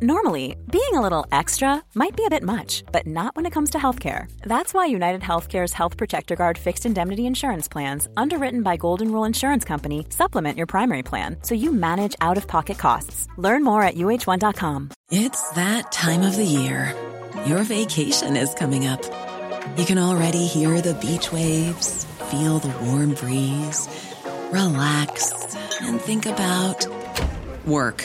Normally, being a little extra might be a bit much, but not when it comes to healthcare. That's why United Healthcare's Health Protector Guard fixed indemnity insurance plans, underwritten by Golden Rule Insurance Company, supplement your primary plan so you manage out of pocket costs. Learn more at uh1.com. It's that time of the year. Your vacation is coming up. You can already hear the beach waves, feel the warm breeze, relax, and think about work.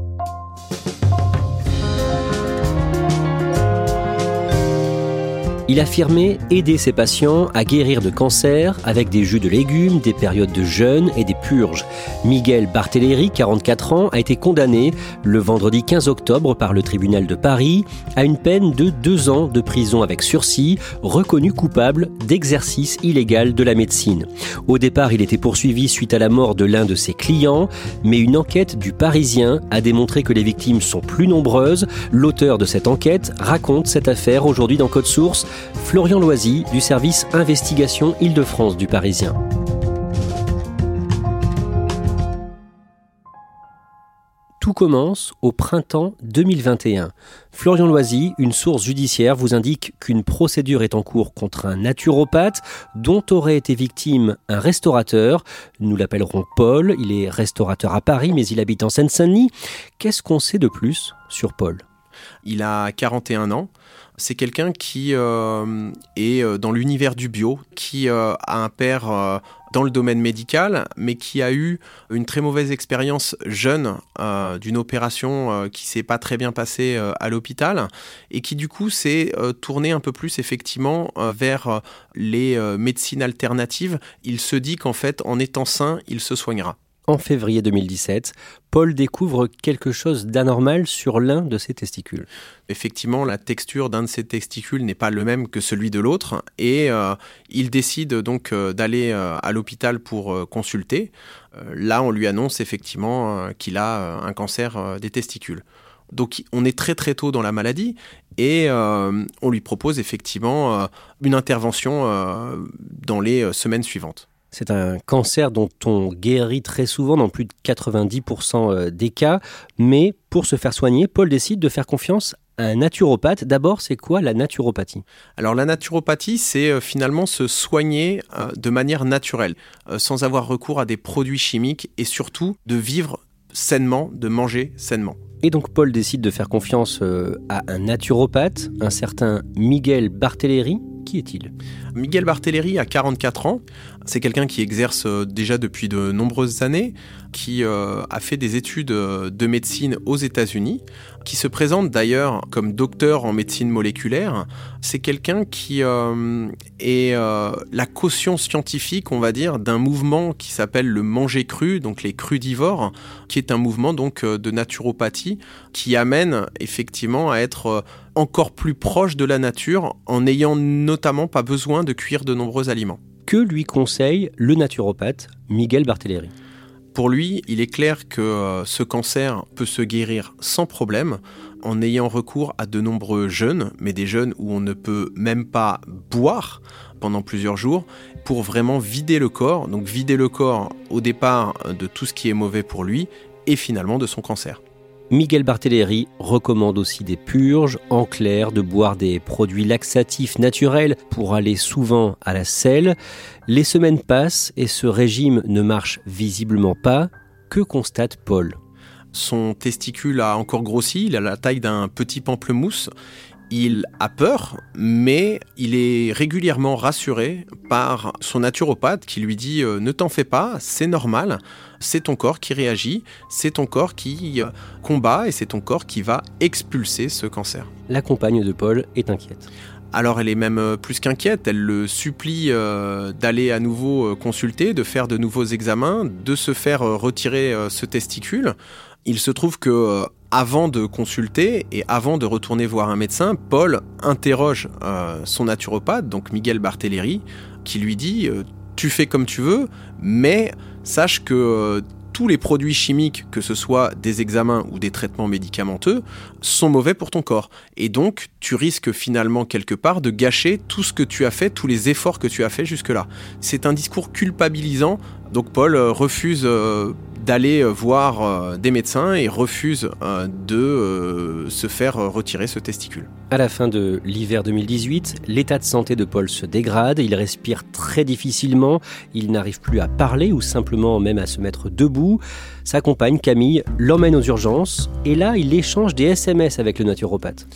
Il affirmait aider ses patients à guérir de cancer avec des jus de légumes, des périodes de jeûne et des purges. Miguel Barthéléry, 44 ans, a été condamné le vendredi 15 octobre par le tribunal de Paris à une peine de deux ans de prison avec sursis, reconnu coupable d'exercice illégal de la médecine. Au départ, il était poursuivi suite à la mort de l'un de ses clients, mais une enquête du Parisien a démontré que les victimes sont plus nombreuses. L'auteur de cette enquête raconte cette affaire aujourd'hui dans Code Source. Florian Loisy du service Investigation Île-de-France du Parisien. Tout commence au printemps 2021. Florian Loisy, une source judiciaire, vous indique qu'une procédure est en cours contre un naturopathe dont aurait été victime un restaurateur. Nous l'appellerons Paul. Il est restaurateur à Paris, mais il habite en Seine-Saint-Denis. Qu'est-ce qu'on sait de plus sur Paul? Il a 41 ans c'est quelqu'un qui euh, est euh, dans l'univers du bio, qui euh, a un père dans le domaine médical, mais qui a eu une très mauvaise expérience jeune d'une opération qui s'est pas très bien passée à l'hôpital et qui du coup s'est tourné un peu plus effectivement vers les médecines alternatives. Il se dit qu'en fait, en étant sain, il se soignera en février 2017, Paul découvre quelque chose d'anormal sur l'un de ses testicules. Effectivement, la texture d'un de ses testicules n'est pas le même que celui de l'autre et euh, il décide donc euh, d'aller euh, à l'hôpital pour consulter. là, on lui annonce effectivement qu'il a un cancer des testicules. Donc on est très très tôt dans la maladie et on lui propose effectivement une intervention dans les semaines suivantes. C'est un cancer dont on guérit très souvent dans plus de 90% euh, des cas, mais pour se faire soigner, Paul décide de faire confiance à un naturopathe. D'abord, c'est quoi la naturopathie? Alors la naturopathie, c'est euh, finalement se soigner euh, de manière naturelle, sans avoir recours à des produits chimiques et surtout de vivre sainement, de manger sainement. Et donc Paul décide de faire confiance à un naturopathe, un certain Miguel Barthéléry. Est-il? Miguel Barthéléry a 44 ans. C'est quelqu'un qui exerce euh, déjà depuis de nombreuses années, qui euh, a fait des études euh, de médecine aux États-Unis, qui se présente d'ailleurs comme docteur en médecine moléculaire. C'est quelqu'un qui est la caution scientifique, on va dire, d'un mouvement qui s'appelle le manger cru, donc les crudivores, qui est un mouvement donc de naturopathie qui amène effectivement à être encore plus proche de la nature en n'ayant notamment pas besoin de cuire de nombreux aliments. Que lui conseille le naturopathe Miguel Barthéléry Pour lui, il est clair que euh, ce cancer peut se guérir sans problème en ayant recours à de nombreux jeûnes, mais des jeûnes où on ne peut même pas boire pendant plusieurs jours pour vraiment vider le corps, donc vider le corps au départ de tout ce qui est mauvais pour lui et finalement de son cancer. Miguel Barthéléry recommande aussi des purges, en clair, de boire des produits laxatifs naturels pour aller souvent à la selle. Les semaines passent et ce régime ne marche visiblement pas. Que constate Paul? Son testicule a encore grossi, il a la taille d'un petit pamplemousse. Il a peur, mais il est régulièrement rassuré par son naturopathe qui lui dit euh, Ne t'en fais pas, c'est normal, c'est ton corps qui réagit, c'est ton corps qui euh, combat et c'est ton corps qui va expulser ce cancer. La compagne de Paul est inquiète. Alors elle est même euh, plus qu'inquiète, elle le supplie d'aller à nouveau consulter, de faire de nouveaux examens, de se faire retirer ce testicule. Il se trouve que avant de consulter et avant de retourner voir un médecin, Paul interroge euh, son naturopathe, donc Miguel Barthéléry, qui lui dit euh, Tu fais comme tu veux, mais sache que euh, tous les produits chimiques, que ce soit des examens ou des traitements médicamenteux, sont mauvais pour ton corps. Et donc, tu risques finalement quelque part de gâcher tout ce que tu as fait, tous les efforts que tu as fait jusque-là. C'est un discours culpabilisant. Donc Paul refuse d'aller euh, voir euh, des médecins et refuse euh, de se faire retirer ce testicule. À la fin de l'hiver 2018, l'état de santé de Paul se dégrade, il respire très difficilement, il n'arrive plus à parler ou simplement même à se mettre debout. Sa compagne Camille l'emmène aux urgences et là il échange des SMS avec le naturopathe.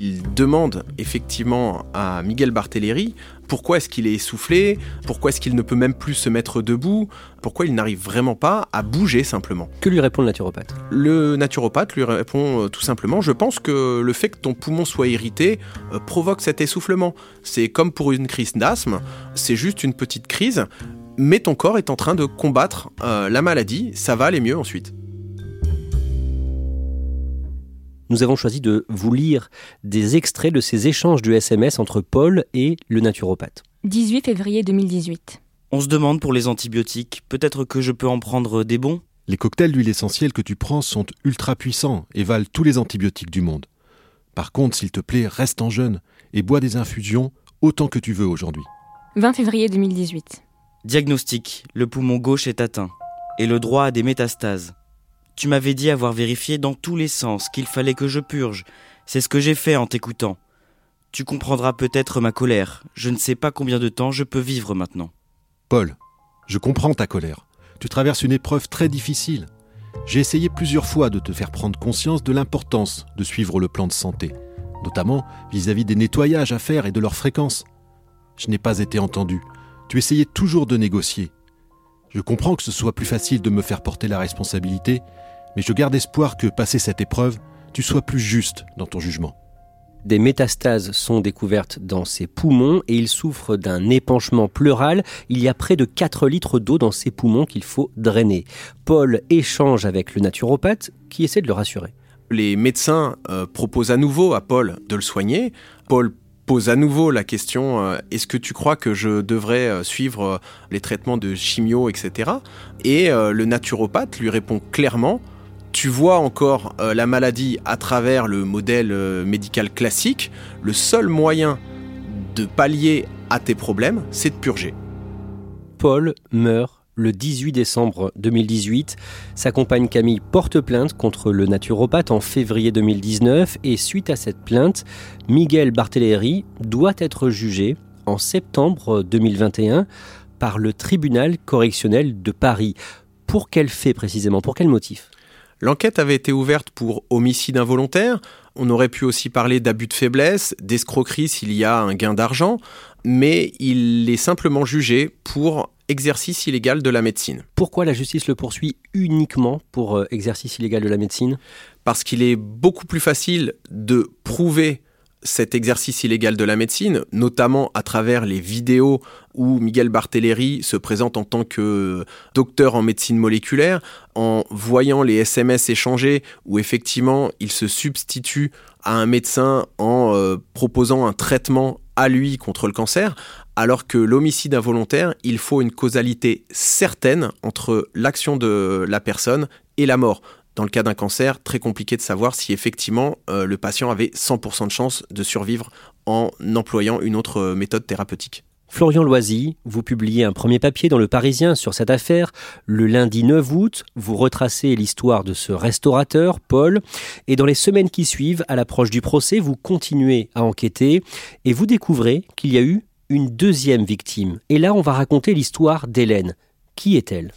Il demande effectivement à Miguel Barthéléry pourquoi est-ce qu'il est essoufflé, pourquoi est-ce qu'il ne peut même plus se mettre debout, pourquoi il n'arrive vraiment pas à bouger simplement. Que lui répond le naturopathe? Le naturopathe lui répond euh, tout simplement Je pense que le fait que ton poumon soit irrité euh, provoque cet essoufflement. C'est comme pour une crise d'asthme, c'est juste une petite crise, mais ton corps est en train de combattre euh, la maladie, ça va aller mieux ensuite nous avons choisi de vous lire des extraits de ces échanges du SMS entre Paul et le naturopathe. 18 février 2018. On se demande pour les antibiotiques, peut-être que je peux en prendre des bons? Les cocktails d'huile essentielle que tu prends sont ultra puissants et valent tous les antibiotiques du monde. Par contre, s'il te plaît, reste en jeûne et bois des infusions autant que tu veux aujourd'hui. 20 février 2018. Diagnostic, le poumon gauche est atteint et le droit a des métastases. Tu m'avais dit avoir vérifié dans tous les sens qu'il fallait que je purge. C'est ce que j'ai fait en t'écoutant. Tu comprendras peut-être ma colère. Je ne sais pas combien de temps je peux vivre maintenant. Paul, je comprends ta colère. Tu traverses une épreuve très difficile. J'ai essayé plusieurs fois de te faire prendre conscience de l'importance de suivre le plan de santé, notamment vis-à-vis des nettoyages à faire et de leur fréquence. Je n'ai pas été entendu. Tu essayais toujours de négocier. Je comprends que ce soit plus facile de me faire porter la responsabilité, mais je garde espoir que, passé cette épreuve, tu sois plus juste dans ton jugement. Des métastases sont découvertes dans ses poumons et il souffre d'un épanchement pleural. Il y a près de 4 litres d'eau dans ses poumons qu'il faut drainer. Paul échange avec le naturopathe qui essaie de le rassurer. Les médecins euh, proposent à nouveau à Paul de le soigner. Paul pose à nouveau la question euh, est-ce que tu crois que je devrais euh, suivre les traitements de chimio, etc. Et le naturopathe lui répond clairement tu vois encore euh, la maladie à travers le modèle euh, médical classique, le seul moyen de pallier à tes problèmes, c'est de purger. Paul meurt le 18 décembre 2018. Sa compagne Camille porte plainte contre le naturopathe en février 2019 et suite à cette plainte, Miguel Barthéléry doit être jugé en septembre 2021 par le tribunal correctionnel de Paris. Pour quel fait précisément? Pour quel motif? L'enquête avait été ouverte pour homicide involontaire. On aurait pu aussi parler d'abus de faiblesse, d'escroquerie s'il y a un gain d'argent, mais il est simplement jugé pour exercice illégal de la médecine. Pourquoi la justice le poursuit uniquement pour euh, exercice illégal de la médecine? Parce qu'il est beaucoup plus facile de prouver cet exercice illégal de la médecine, notamment à travers les vidéos où Miguel Barthéléry se présente en tant que docteur en médecine moléculaire, en voyant les SMS échangés, où effectivement il se substitue à un médecin en euh, proposant un traitement à lui contre le cancer, alors que l'homicide involontaire, il faut une causalité certaine entre l'action de la personne et la mort dans le cas d'un cancer, très compliqué de savoir si effectivement euh, le patient avait 100% de chance de survivre en employant une autre euh, méthode thérapeutique. Florian Loisy, vous publiez un premier papier dans Le Parisien sur cette affaire. Le lundi 9 août, vous retracez l'histoire de ce restaurateur, Paul, et dans les semaines qui suivent, à l'approche du procès, vous continuez à enquêter et vous découvrez qu'il y a eu une deuxième victime. Et là, on va raconter l'histoire d'Hélène. Qui est-elle?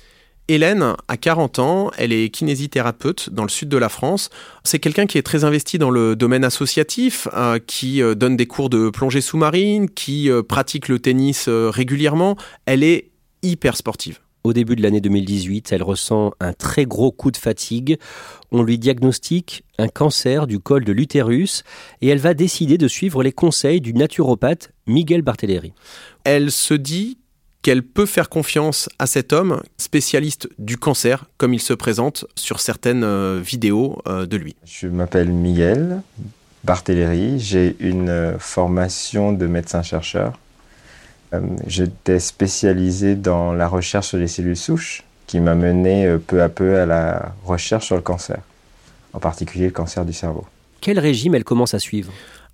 Hélène a 40 ans, elle est kinésithérapeute dans le sud de la France. C'est quelqu'un qui est très investi dans le domaine associatif, euh, qui euh, donne des cours de plongée sous-marine, qui euh, pratique le tennis régulièrement. Elle est hyper sportive. Au début de l'année 2018, elle ressent un très gros coup de fatigue. On lui diagnostique un cancer du col de l'utérus et elle va décider de suivre les conseils du naturopathe Miguel Barthéléry. Elle se dit qu'elle peut faire confiance à cet homme, spécialiste du cancer, comme il se présente sur certaines euh, vidéos euh, de lui. Je m'appelle Miguel Barthéléry, j'ai une euh, formation de médecin-chercheur. J'étais spécialisé dans la recherche sur les cellules souches, qui m'a mené peu à peu à la recherche sur le cancer, en particulier le cancer du cerveau. Quel régime elle commence à suivre?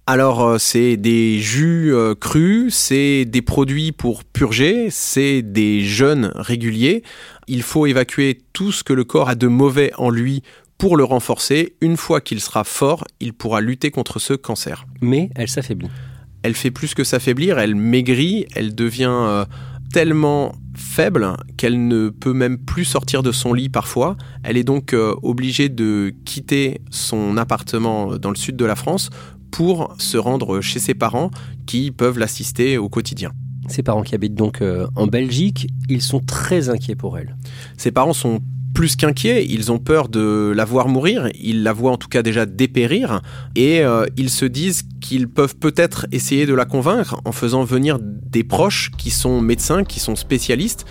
Alors euh, c'est des jus euh, crus, c'est des produits pour purger, c'est des jeûnes réguliers. Il faut évacuer tout ce que le corps a de mauvais en lui pour le renforcer. Une fois qu'il sera fort, il pourra lutter contre ce cancer. Mais elle s'affaiblit. Elle fait plus que s'affaiblir, elle maigrit, elle devient euh, tellement faible qu'elle ne peut même plus sortir de son lit parfois. Elle est donc obligée de quitter son appartement dans le sud de la France pour se rendre chez ses parents qui peuvent l'assister au quotidien. Ses parents qui habitent donc euh, en Belgique, ils sont très inquiets pour elle. Ses parents sont plus qu'inquiets, ils ont peur de la voir mourir, ils la voient en tout cas déjà dépérir, et euh, ils se disent qu'ils peuvent peut-être essayer de la convaincre en faisant venir des proches qui sont médecins, qui sont spécialistes,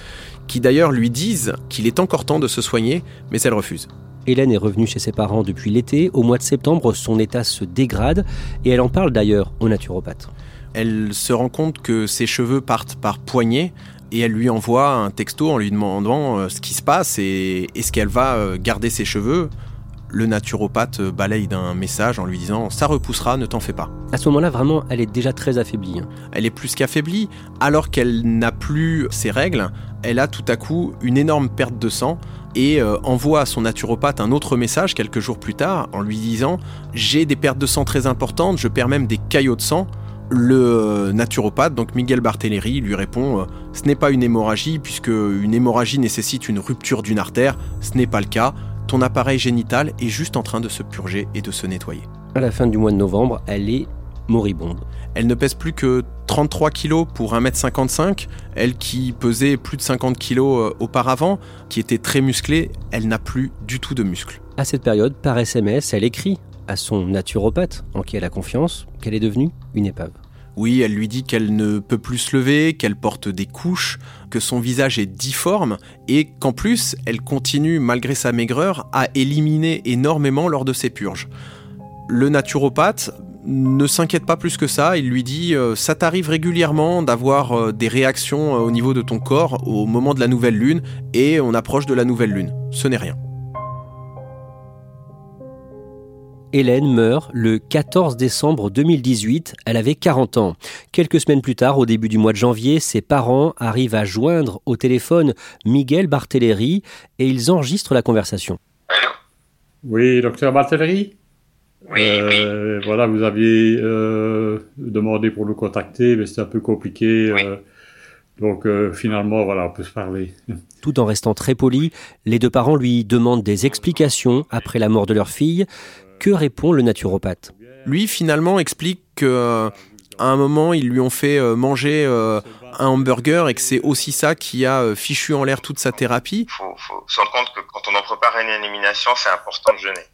qui d'ailleurs lui disent qu'il est encore temps de se soigner, mais elle refuse. Hélène est revenue chez ses parents depuis l'été. Au mois de septembre, son état se dégrade et elle en parle d'ailleurs au naturopathe. Elle se rend compte que ses cheveux partent par poignée et elle lui envoie un texto en lui demandant euh, ce qui se passe et est-ce qu'elle va euh, garder ses cheveux. Le naturopathe balaye d'un message en lui disant ça repoussera, ne t'en fais pas. À ce moment-là, vraiment, elle est déjà très affaiblie. Hein. Elle est plus qu'affaiblie. Alors qu'elle n'a plus ses règles, elle a tout à coup une énorme perte de sang et euh, envoie à son naturopathe un autre message quelques jours plus tard en lui disant J'ai des pertes de sang très importantes, je perds même des caillots de sang. Le naturopathe, donc Miguel Barthéléry, lui répond euh, Ce n'est pas une hémorragie, puisque une hémorragie nécessite une rupture d'une artère. Ce n'est pas le cas. Ton appareil génital est juste en train de se purger et de se nettoyer. À la fin du mois de novembre, elle est moribonde. Elle ne pèse plus que 33 kg pour 1m55. Elle qui pesait plus de 50 kg euh, auparavant, qui était très musclée, elle n'a plus du tout de muscles. À cette période, par SMS, elle écrit à son naturopathe, en qui elle a confiance, qu'elle est devenue une épave. Oui, elle lui dit qu'elle ne peut plus se lever, qu'elle porte des couches, que son visage est difforme et qu'en plus, elle continue, malgré sa maigreur, à éliminer énormément lors de ses purges. Le naturopathe ne s'inquiète pas plus que ça, il lui dit euh, ça t'arrive régulièrement d'avoir euh, des réactions euh, au niveau de ton corps au moment de la nouvelle lune et on approche de la nouvelle lune. Ce n'est rien. Hélène meurt le 14 décembre 2018, elle avait 40 ans. Quelques semaines plus tard, au début du mois de janvier, ses parents arrivent à joindre au téléphone Miguel Barthéléry et ils enregistrent la conversation. Oui, docteur Barthéléry oui, euh, Voilà, vous aviez euh, demandé pour le contacter, mais c'était un peu compliqué. Euh, donc finalement, voilà, on peut se parler. Tout en restant très poli, les deux parents lui demandent des explications après la mort de leur fille. Que répond le naturopathe? Lui, finalement, explique que à un moment, ils lui ont fait manger un hamburger et que c'est aussi ça qui a fichu en l'air toute sa thérapie. Il faut, faut se rendre compte que quand on en prépare une élimination, c'est important de jeûner.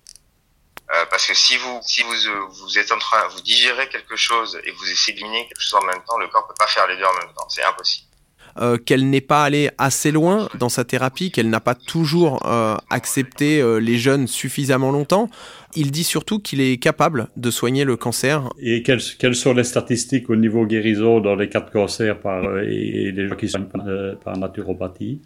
Euh, parce que si vous si vous euh, vous êtes en train vous digérez quelque chose et vous essayez d'éliminer quelque chose en même temps, le corps peut pas faire les deux en même temps, c'est impossible. Euh, qu'elle n'est pas allée assez loin dans sa thérapie, qu'elle n'a pas toujours euh, accepté euh, les jeunes suffisamment longtemps. Il dit surtout qu'il est capable de soigner le cancer. Et quelles, quelles sont les statistiques au niveau guérison dans les cas de cancer par, et, les gens qui soignent par, par naturopathie?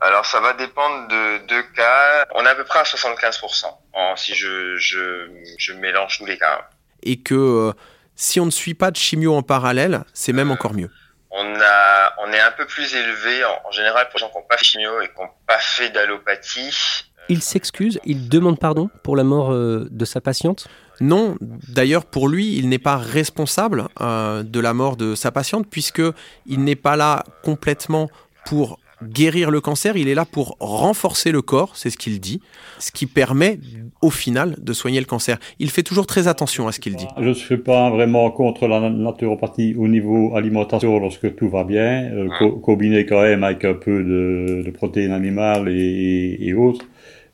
Alors ça va dépendre de deux cas. On est à peu près à 75% en, si je, je, je mélange tous les cas. Et que euh, si on ne suit pas de chimio en parallèle, c'est même encore mieux. On, a, on est un peu plus élevé en, général pour les gens qui n'ont pas fait chimio et qui n'ont pas fait d'allopathie. Il s'excuse, il demande pardon pour la mort euh, de sa patiente? Non, d'ailleurs pour lui, il n'est pas responsable euh, de la mort de sa patiente puisque il n'est pas là complètement pour guérir le cancer, il est là pour renforcer le corps, c'est ce qu'il dit, ce qui permet au final de soigner le cancer. Il fait toujours très attention à ce qu'il dit. Je ne suis pas vraiment contre la naturopathie au niveau alimentation lorsque tout va bien, euh, combiné quand même avec un peu de, protéines animales et, autres.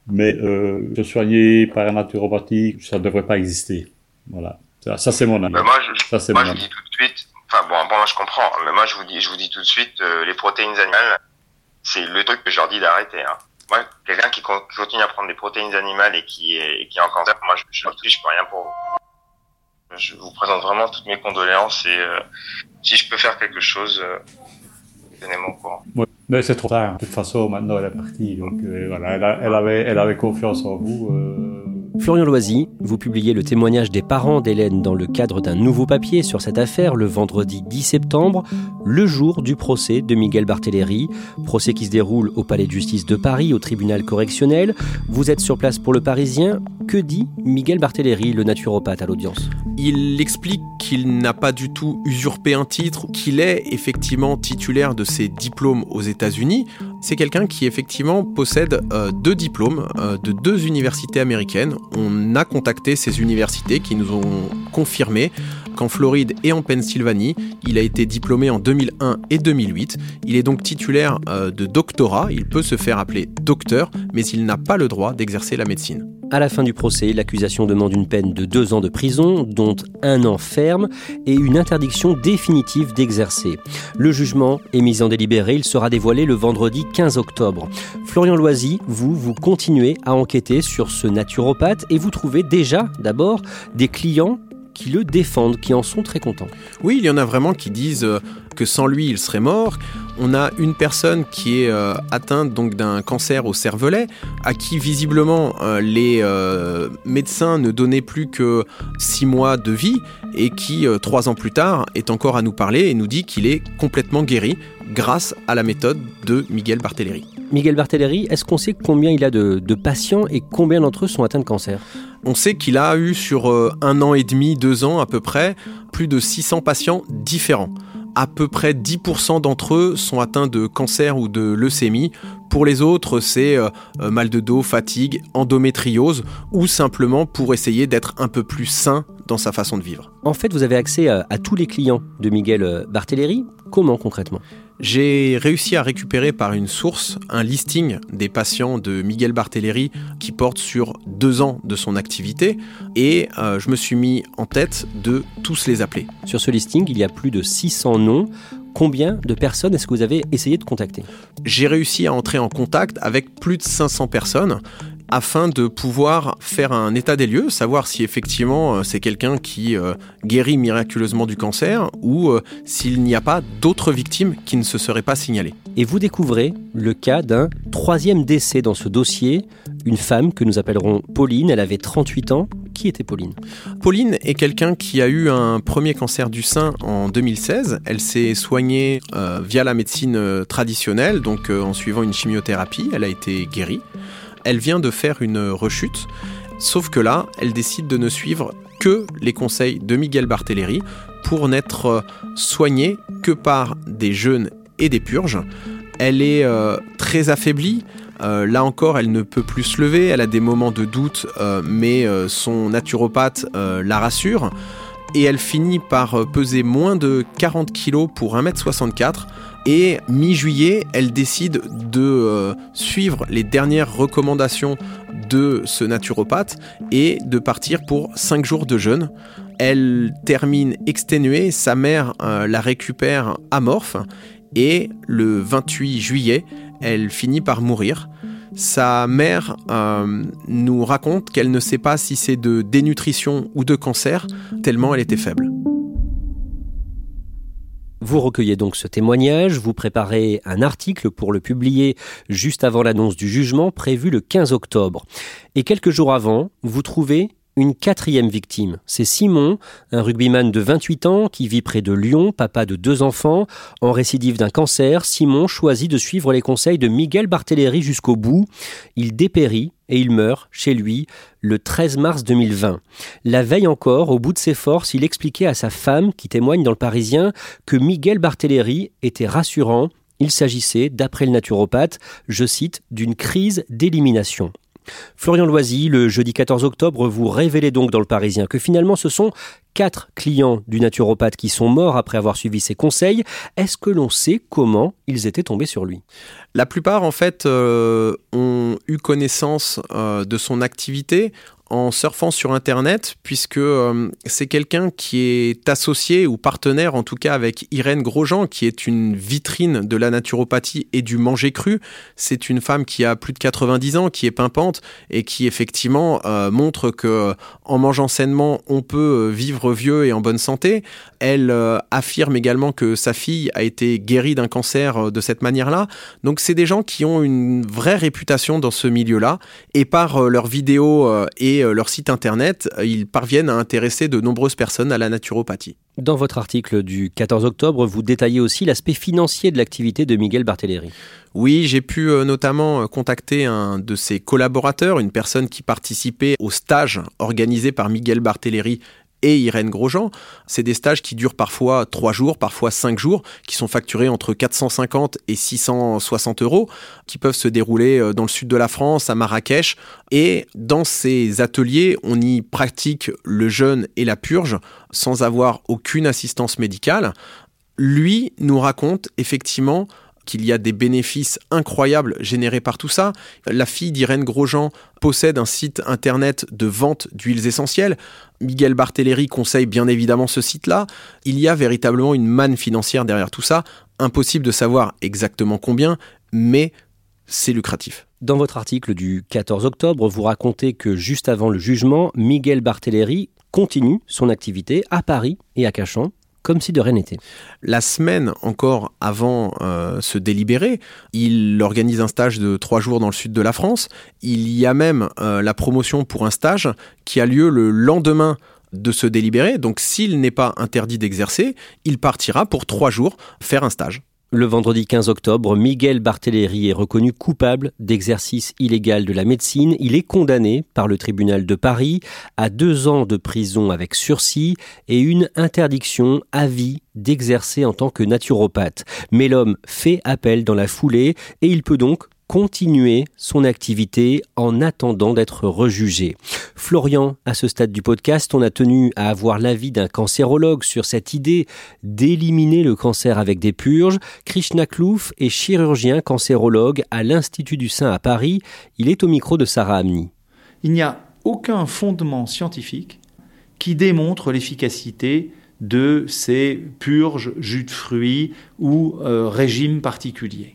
Mais euh, se soigner par la naturopathie, ça ne devrait pas exister. Voilà. Ça, c'est mon avis. Ben moi, je, ça, c'est moi, je dis tout de suite, Enfin bon, bon, moi je comprends, mais moi je vous dis, je vous dis tout de suite, euh, les protéines animales, c'est le truc que je leur dis d'arrêter. Hein. Moi, quelqu'un qui, continue à prendre des protéines animales et qui est, et qui est en cancer, moi je, je, je peux rien pour vous. Je vous présente vraiment toutes mes condoléances et euh, si je peux faire quelque chose, euh, tenez-moi au courant. Ouais, mais c'est trop tard. De toute façon, maintenant elle est partie, donc euh, voilà, elle, elle, avait, elle avait confiance en vous. Florian Loisy, vous publiez le témoignage des parents d'Hélène dans le cadre d'un nouveau papier sur cette affaire le vendredi 10 septembre, le jour du procès de Miguel Barthéléry, procès qui se déroule au Palais de justice de Paris, au tribunal correctionnel. Vous êtes sur place pour le Parisien. Que dit Miguel Barthéléry, le naturopathe, à l'audience? Il explique qu'il n'a pas du tout usurpé un titre, qu'il est effectivement titulaire de ses diplômes aux États-Unis. C'est quelqu'un qui effectivement possède euh, deux diplômes euh, de deux universités américaines. On a contacté ces universités qui nous ont confirmé qu'en Floride et en Pennsylvanie, il a été diplômé en 2001 et 2008. Il est donc titulaire euh, de doctorat, il peut se faire appeler docteur, mais il n'a pas le droit d'exercer la médecine. À la fin du procès, l'accusation demande une peine de deux ans de prison, dont un an ferme, et une interdiction définitive d'exercer. Le jugement est mis en délibéré, il sera dévoilé le vendredi 15 octobre. Florian Loisy, vous, vous continuez à enquêter sur ce naturopathe et vous trouvez déjà, d'abord, des clients qui le défendent, qui en sont très contents. Oui, il y en a vraiment qui disent euh, que sans lui, il serait mort. On a une personne qui est euh, atteinte donc d'un cancer au cervelet, à qui visiblement euh, les médecins ne donnaient plus que six mois de vie et qui trois ans plus tard est encore à nous parler et nous dit qu'il est complètement guéri grâce à la méthode de Miguel Barthéléry. Miguel Barthéléry, est-ce qu'on sait combien il a de, de patients et combien d'entre eux sont atteints de cancer? On sait qu'il a eu sur un an et demi, deux ans à peu près, plus de 600 patients différents. À peu près 10% d'entre eux sont atteints de cancer ou de leucémie. Pour les autres, c'est mal de dos, fatigue, endométriose ou simplement pour essayer d'être un peu plus sain dans sa façon de vivre. En fait, vous avez accès à, à tous les clients de Miguel Barthéléry. Comment concrètement? J'ai réussi à récupérer par une source un listing des patients de Miguel Barthéléry qui porte sur deux ans de son activité et euh, je me suis mis en tête de tous les appeler. Sur ce listing, il y a plus de 600 noms. Combien de personnes est-ce que vous avez essayé de contacter? J'ai réussi à entrer en contact avec plus de 500 personnes afin de pouvoir faire un état des lieux, savoir si effectivement euh, c'est quelqu'un qui euh, guérit miraculeusement du cancer ou euh, s'il n'y a pas d'autres victimes qui ne se seraient pas signalées. Et vous découvrez le cas d'un troisième décès dans ce dossier, une femme que nous appellerons Pauline, elle avait 38 ans. Qui était Pauline? Pauline est quelqu'un qui a eu un premier cancer du sein en 2016. Elle s'est soignée via la médecine traditionnelle, donc en suivant une chimiothérapie. Elle a été guérie elle vient de faire une rechute, sauf que là, elle décide de ne suivre que les conseils de Miguel Barthéléry pour n'être euh, soignée que par des jeûnes et des purges. Elle est euh, très affaiblie. Euh, là encore, elle ne peut plus se lever. Elle a des moments de doute, mais son naturopathe la rassure. Et elle finit par peser moins de 40 kg pour 1m64 et mi-juillet, elle décide de euh, suivre les dernières recommandations de ce naturopathe et de partir pour 5 jours de jeûne. Elle termine exténuée, sa mère euh, la récupère amorphe et le 28 juillet, elle finit par mourir. Sa mère euh, nous raconte qu'elle ne sait pas si c'est de dénutrition ou de cancer, tellement elle était faible. Vous recueillez donc ce témoignage, vous préparez un article pour le publier juste avant l'annonce du jugement prévu le 15 octobre. Et quelques jours avant, vous trouvez une quatrième victime. C'est Simon, un rugbyman de 28 ans qui vit près de Lyon, papa de deux enfants. En récidive d'un cancer, Simon choisit de suivre les conseils de Miguel Barthéléry jusqu'au bout. Il dépérit et il meurt chez lui le 13 mars 2020. La veille encore, au bout de ses forces, il expliquait à sa femme, qui témoigne dans le Parisien, que Miguel Barthéléry était rassurant. Il s'agissait, d'après le naturopathe, je cite, d'une crise d'élimination. Florian Loisy, le jeudi 14 octobre, vous révélez donc dans le Parisien que finalement ce sont quatre clients du naturopathe qui sont morts après avoir suivi ses conseils. Est-ce que l'on sait comment ils étaient tombés sur lui? La plupart, en fait, euh, ont eu connaissance euh, de son activité en surfant sur Internet, puisque euh, c'est quelqu'un qui est associé ou partenaire, en tout cas, avec Irène Grosjean, qui est une vitrine de la naturopathie et du manger cru. C'est une femme qui a plus de 90 ans, qui est pimpante et qui effectivement euh, montre que en mangeant sainement, on peut vivre vieux et en bonne santé. Elle euh, affirme également que sa fille a été guérie d'un cancer de cette manière-là. Donc c'est des gens qui ont une vraie réputation dans ce milieu-là et par leurs vidéos et et euh, leur site internet, euh, ils parviennent à intéresser de nombreuses personnes à la naturopathie. Dans votre article du 14 octobre, vous détaillez aussi l'aspect financier de l'activité de Miguel Barthéléry. Oui, j'ai pu euh, notamment contacter un de ses collaborateurs, une personne qui participait au stage organisé par Miguel Barthéléry et Irène Grosjean. C'est des stages qui durent parfois 3 jours, parfois 5 jours, qui sont facturés entre 450 et 660 euros, qui peuvent se dérouler euh, dans le sud de la France, à Marrakech. Et dans ces ateliers, on y pratique le jeûne et la purge sans avoir aucune assistance médicale. Lui nous raconte effectivement qu'il y a des bénéfices incroyables générés par tout ça. La fille d'Irène Grosjean possède un site internet de vente d'huiles essentielles. Miguel Barthéléry conseille bien évidemment ce site-là. Il y a véritablement une manne financière derrière tout ça. Impossible de savoir exactement combien, mais c'est lucratif. Dans votre article du 14 octobre, vous racontez que juste avant le jugement, Miguel Barthéléry continue son activité à Paris et à Cachan comme si de rien n'était. La semaine encore avant euh, ce délibéré, il organise un stage de trois jours dans le sud de la France. Il y a même euh, la promotion pour un stage qui a lieu le lendemain de ce délibéré. Donc s'il n'est pas interdit d'exercer, il partira pour trois jours faire un stage. Le vendredi 15 octobre, Miguel Barthéléry est reconnu coupable d'exercice illégal de la médecine. Il est condamné par le tribunal de Paris à deux ans de prison avec sursis et une interdiction à vie d'exercer en tant que naturopathe. Mais l'homme fait appel dans la foulée et il peut donc continuer son activité en attendant d'être rejugé. Florian, à ce stade du podcast, on a tenu à avoir l'avis d'un cancérologue sur cette idée d'éliminer le cancer avec des purges. Krishna Klouf est chirurgien cancérologue à l'Institut du Sein à Paris. Il est au micro de Sarah Amni. Il n'y a aucun fondement scientifique qui démontre l'efficacité de ces purges, jus de fruits ou euh, régimes particuliers.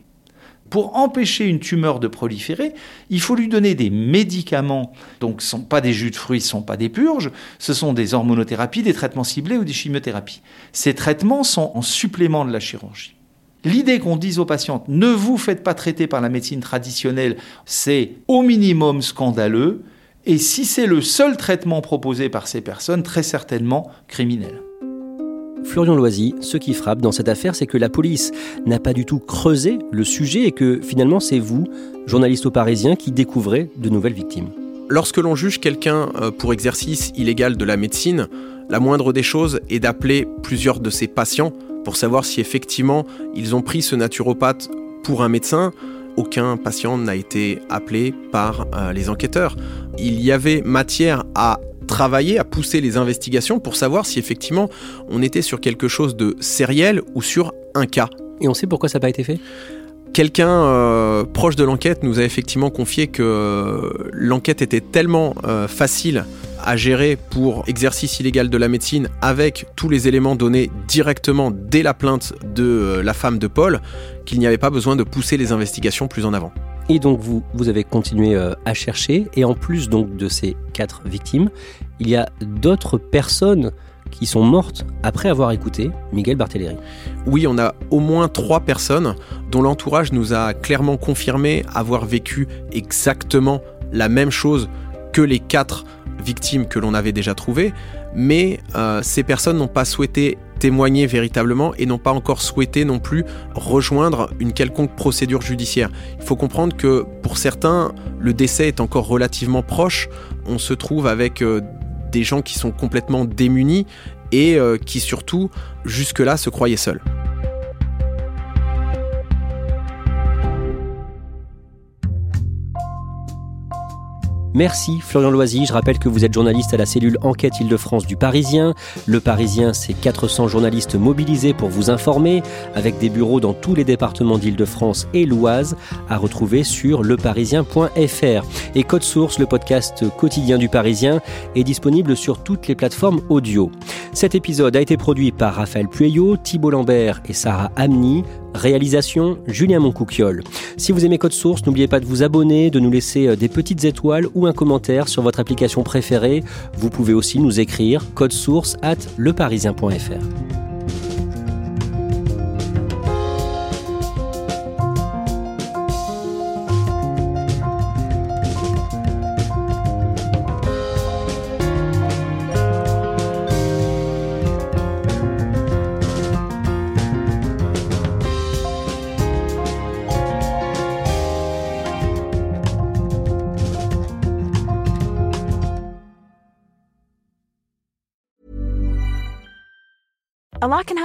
Pour empêcher une tumeur de proliférer, il faut lui donner des médicaments. Donc, ce ne sont pas des jus de fruits, ce ne sont pas des purges, ce sont des hormonothérapies, des traitements ciblés ou des chimiothérapies. Ces traitements sont en supplément de la chirurgie. L'idée qu'on dise aux patientes ne vous faites pas traiter par la médecine traditionnelle, c'est au minimum scandaleux. Et si c'est le seul traitement proposé par ces personnes, très certainement criminel. Florian Loisy, ce qui frappe dans cette affaire, c'est que la police n'a pas du tout creusé le sujet et que finalement c'est vous, journaliste au Parisien, qui découvrez de nouvelles victimes. Lorsque l'on juge quelqu'un euh, pour exercice illégal de la médecine, la moindre des choses est d'appeler plusieurs de ses patients pour savoir si effectivement ils ont pris ce naturopathe pour un médecin. Aucun patient n'a été appelé par euh, les enquêteurs. Il y avait matière à travailler, à pousser les investigations pour savoir si effectivement on était sur quelque chose de sériel ou sur un cas. Et on sait pourquoi ça n'a pas été fait? Quelqu'un euh, proche de l'enquête nous a effectivement confié que euh, l'enquête était tellement euh, facile à gérer pour exercice illégal de la médecine avec tous les éléments donnés directement dès la plainte de la femme de Paul qu'il n'y avait pas besoin de pousser les investigations plus en avant. Et donc vous, vous avez continué euh, à chercher. Et en plus donc de ces quatre victimes, il y a d'autres personnes qui sont mortes après avoir écouté Miguel Barthéléry. Oui, on a au moins trois personnes dont l'entourage nous a clairement confirmé avoir vécu exactement la même chose que les quatre victimes que l'on avait déjà trouvées, mais euh, ces personnes n'ont pas souhaité témoigner véritablement et n'ont pas encore souhaité non plus rejoindre une quelconque procédure judiciaire. Il faut comprendre que pour certains, le décès est encore relativement proche. On se trouve avec euh, des gens qui sont complètement démunis et euh, qui surtout, jusque-là, se croyaient seuls. Merci Florian Loisy, je rappelle que vous êtes journaliste à la cellule Enquête Île-de-France du Parisien. Le Parisien, c'est 400 journalistes mobilisés pour vous informer, avec des bureaux dans tous les départements d'Île-de-France et l'Oise, à retrouver sur leparisien.fr. Et Code Source, le podcast quotidien du Parisien, est disponible sur toutes les plateformes audio. Cet épisode a été produit par Raphaël Pueyo, Thibault Lambert et Sarah Amni. Réalisation Julien Moncouquiole. Si vous aimez Code Source, n'oubliez pas de vous abonner, de nous laisser euh, des petites étoiles ou un commentaire sur votre application préférée. Vous pouvez aussi nous écrire code source at leparisien.fr.